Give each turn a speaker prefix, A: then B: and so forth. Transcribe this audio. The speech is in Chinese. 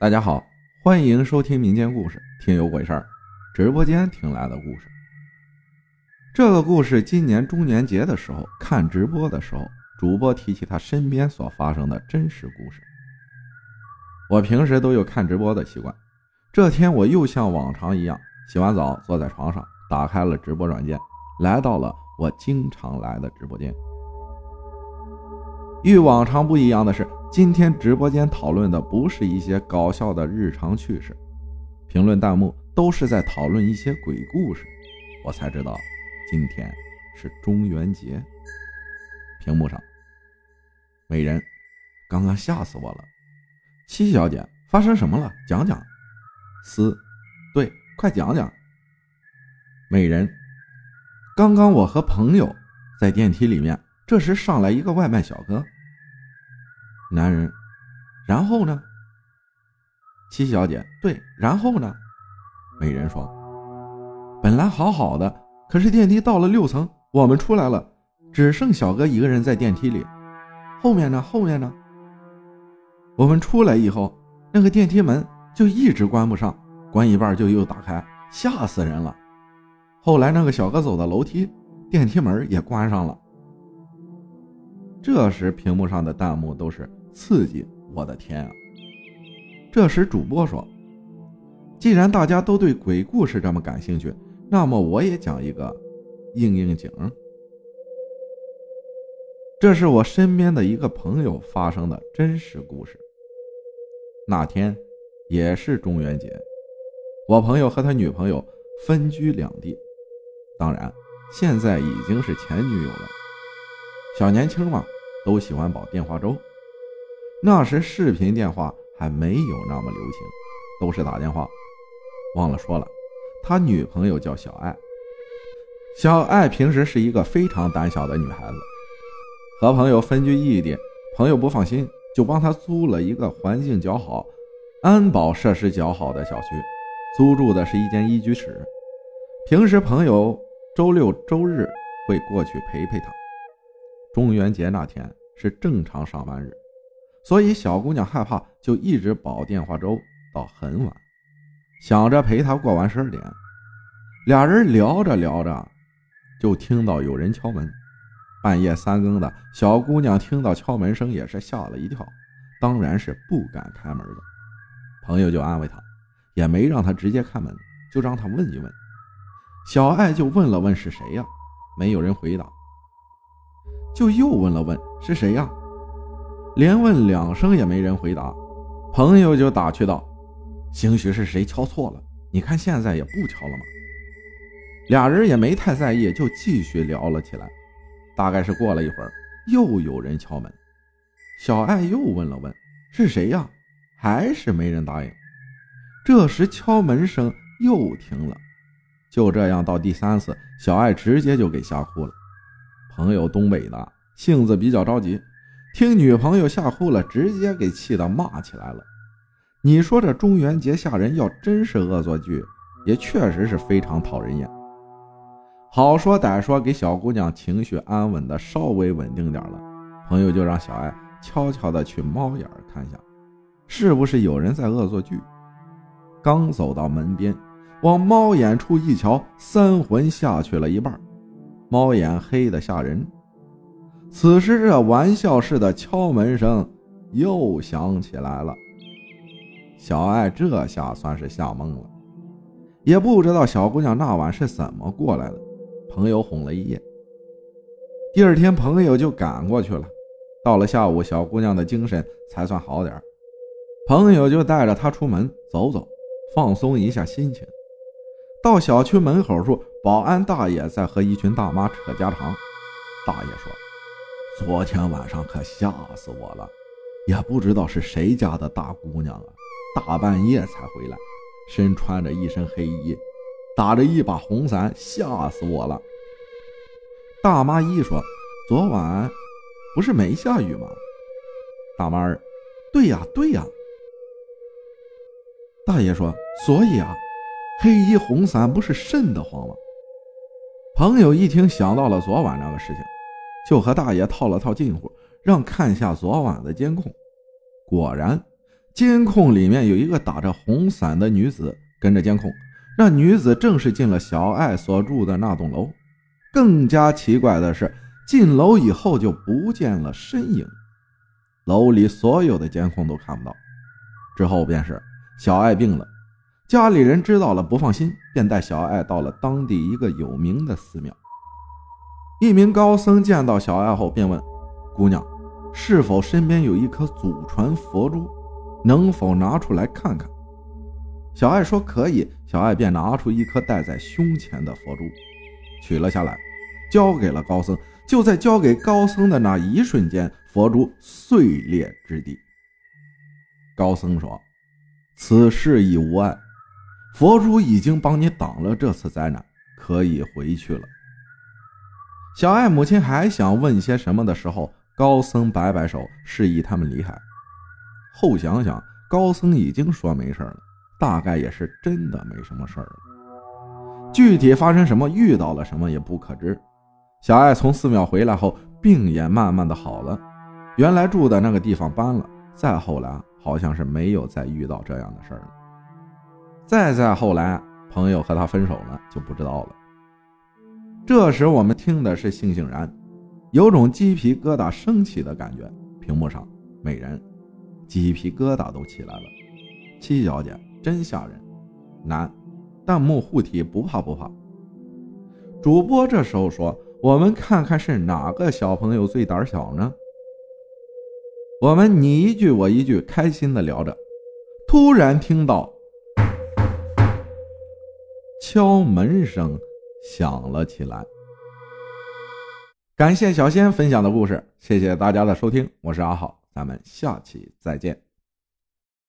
A: 大家好，欢迎收听民间故事，听有鬼事儿。直播间听来的故事。这个故事今年中元节的时候看直播的时候，主播提起他身边所发生的真实故事。我平时都有看直播的习惯，这天我又像往常一样洗完澡，坐在床上，打开了直播软件，来到了我经常来的直播间。与往常不一样的是，今天直播间讨论的不是一些搞笑的日常趣事，评论弹幕都是在讨论一些鬼故事。我才知道，今天是中元节。屏幕上，美人，刚刚吓死我了。七小姐，发生什么了？讲讲。思，对，快讲讲。美人，刚刚我和朋友在电梯里面。这时上来一个外卖小哥。男人，然后呢？七小姐，对，然后呢？美人说：“本来好好的，可是电梯到了六层，我们出来了，只剩小哥一个人在电梯里。后面呢？后面呢？我们出来以后，那个电梯门就一直关不上，关一半就又打开，吓死人了。后来那个小哥走到楼梯，电梯门也关上了。”这时，屏幕上的弹幕都是刺激！我的天啊！这时，主播说：“既然大家都对鬼故事这么感兴趣，那么我也讲一个应应景。这是我身边的一个朋友发生的真实故事。那天也是中元节，我朋友和他女朋友分居两地，当然，现在已经是前女友了。”小年轻嘛，都喜欢煲电话粥。那时视频电话还没有那么流行，都是打电话。忘了说了，他女朋友叫小爱。小爱平时是一个非常胆小的女孩子，和朋友分居异地，朋友不放心，就帮她租了一个环境较好、安保设施较好的小区。租住的是一间一居室，平时朋友周六周日会过去陪陪她。中元节那天是正常上班日，所以小姑娘害怕，就一直煲电话粥到很晚，想着陪她过完十二点。俩人聊着聊着，就听到有人敲门。半夜三更的小姑娘听到敲门声也是吓了一跳，当然是不敢开门的。朋友就安慰她，也没让她直接开门，就让她问一问。小爱就问了问是谁呀？没有人回答。就又问了问是谁呀？连问两声也没人回答，朋友就打趣道：“兴许是谁敲错了，你看现在也不敲了吗？”俩人也没太在意，就继续聊了起来。大概是过了一会儿，又有人敲门，小爱又问了问是谁呀？还是没人答应。这时敲门声又停了，就这样到第三次，小爱直接就给吓哭了。朋友东北的，性子比较着急，听女朋友吓哭了，直接给气得骂起来了。你说这中元节吓人，要真是恶作剧，也确实是非常讨人厌。好说歹说，给小姑娘情绪安稳的稍微稳定点了，朋友就让小爱悄悄的去猫眼看一下，是不是有人在恶作剧。刚走到门边，往猫眼处一瞧，三魂下去了一半。猫眼黑的吓人。此时，这玩笑似的敲门声又响起来了。小爱这下算是吓懵了，也不知道小姑娘那晚是怎么过来的。朋友哄了一夜，第二天朋友就赶过去了。到了下午，小姑娘的精神才算好点朋友就带着她出门走走，放松一下心情。到小区门口处，保安大爷在和一群大妈扯家常。大爷说：“昨天晚上可吓死我了，也不知道是谁家的大姑娘啊，大半夜才回来，身穿着一身黑衣，打着一把红伞，吓死我了。”大妈一说：“昨晚不是没下雨吗？”大妈儿：“对呀，对呀。”大爷说：“所以啊。”黑衣红伞不是瘆得慌吗？朋友一听想到了昨晚那个事情，就和大爷套了套近乎，让看下昨晚的监控。果然，监控里面有一个打着红伞的女子跟着监控，那女子正是进了小爱所住的那栋楼。更加奇怪的是，进楼以后就不见了身影，楼里所有的监控都看不到。之后便是小爱病了，家里人知道了不放心，便带小爱到了当地一个有名的寺庙。一名高僧见到小爱后，便问姑娘：“是否身边有一颗祖传佛珠？能否拿出来看看？”小爱说：“可以。”小爱便拿出一颗戴在胸前的佛珠。取了下来，交给了高僧。就在交给高僧的那一瞬间，佛珠碎裂之地。高僧说：“此事已无碍，佛珠已经帮你挡了这次灾难，可以回去了。”小爱母亲还想问些什么的时候，高僧摆摆手，示意他们离开。后想想，高僧已经说没事了，大概也是真的没什么事了。具体发生什么，遇到了什么也不可知。小爱从寺庙回来后，病也慢慢的好了。原来住的那个地方搬了，再后来好像是没有再遇到这样的事了。再再后来，朋友和他分手了，就不知道了。这时我们听的是悻悻然，有种鸡皮疙瘩升起的感觉。屏幕上美人，鸡皮疙瘩都起来了。七小姐真吓人，男。弹幕护体不怕不怕。主播这时候说：“我们看看是哪个小朋友最胆小呢？”我们你一句我一句，开心的聊着，突然听到敲门声响了起来。感谢小仙分享的故事，谢谢大家的收听，我是阿浩，咱们下期再见。